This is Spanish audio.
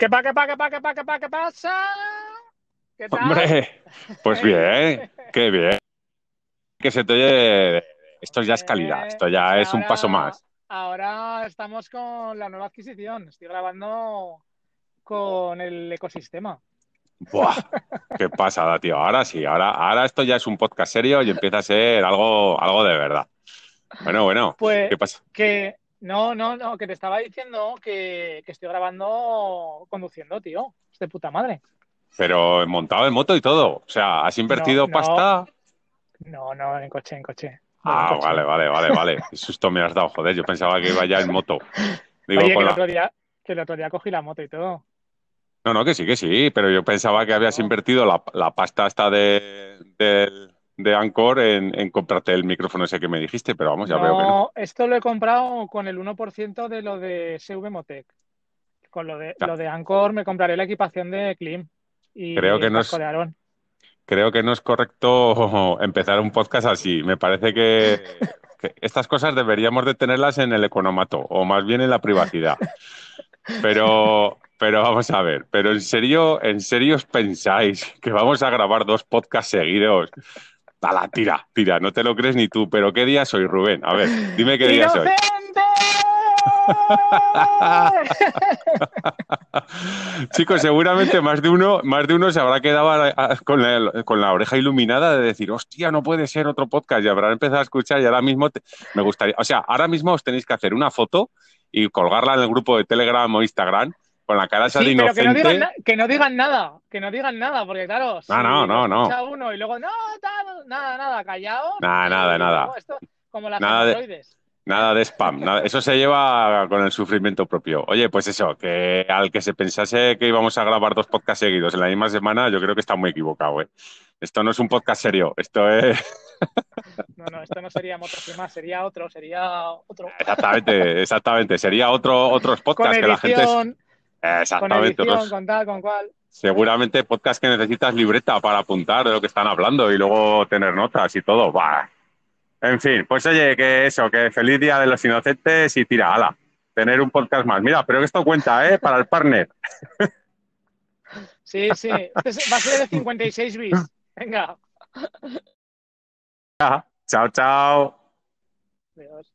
¿Qué pa, qué pa, qué pa, qué pa, qué pa, qué pasa? ¿Qué tal? Hombre, pues bien, qué bien. Que se te oye. Esto ya es calidad, esto ya es un paso más. Ahora estamos con la nueva adquisición. Estoy grabando con el ecosistema. Buah, qué pasada, tío. Ahora sí, ahora, ahora esto ya es un podcast serio y empieza a ser algo, algo de verdad. Bueno, bueno, Pues ¿qué pasa? que no, no, no, que te estaba diciendo que, que estoy grabando conduciendo, tío. Es de puta madre. Pero montado en moto y todo. O sea, ¿has invertido no. pasta? No, no, en coche, en coche. En Ah, coche. vale, vale, vale, vale. Qué susto me has dado, joder. Yo pensaba que iba ya en moto. Digo, Oye, que el, la- otro día, que el otro día cogí la moto y todo. No, no, que sí, que sí, pero yo pensaba que habías invertido la, la pasta esta de, del- de Anchor en, en comprarte el micrófono ese que me dijiste, pero vamos, ya veo que no. Esto lo he comprado con el 1% de lo de SV Motec. Con lo de, Ya. lo de Anchor me compraré la equipación de Klim y Creo que no es- de. Creo que no es correcto empezar un podcast así. Me parece que, que estas cosas deberíamos de tenerlas en el economato, o más bien en la privacidad. Pero, pero vamos a ver, pero en serio, en serio os pensáis que vamos a grabar dos podcasts seguidos. Dala, tira, tira, no te lo crees ni tú. Pero ¿qué día soy, Rubén? A ver, dime qué día soy. Chicos, seguramente más de uno, más de uno se habrá quedado a- a- con, la, con la oreja iluminada de decir, hostia, no puede ser otro podcast, y habrán empezado a escuchar y ahora mismo te- me gustaría, o sea, ahora mismo os tenéis que hacer una foto y colgarla en el grupo de Telegram o Instagram con la cara esa de Sí, pero que no, digan que no digan nada, que no digan nada, porque claro, si No, no, no, no. uno y luego, no, tal, nada, nada, callado. Nada, nada, nada. esto, como las Nada de-. Nada de spam, nada- eso se lleva con el sufrimiento propio. Oye, pues eso, que al que se pensase que íbamos a grabar dos podcasts seguidos en la misma semana, yo creo que está muy equivocado, ¿eh? Esto no es un podcast serio, esto es... No, no, esto no sería más, sería otro, sería otro. Exactamente, exactamente. Sería otro, otros podcasts que la gente... es- con Exactamente, edición, con tal, con cual. seguramente podcast que necesitas libreta para apuntar de lo que están hablando y luego tener notas y todo. Bah. En fin, pues oye, que eso, que feliz día de los inocentes y tira, ala, tener un podcast más. Mira, pero que esto cuenta, ¿eh? Para el partner. Sí, sí, este es- va a ser de 56 bis. Venga. Chao, chao. Adiós.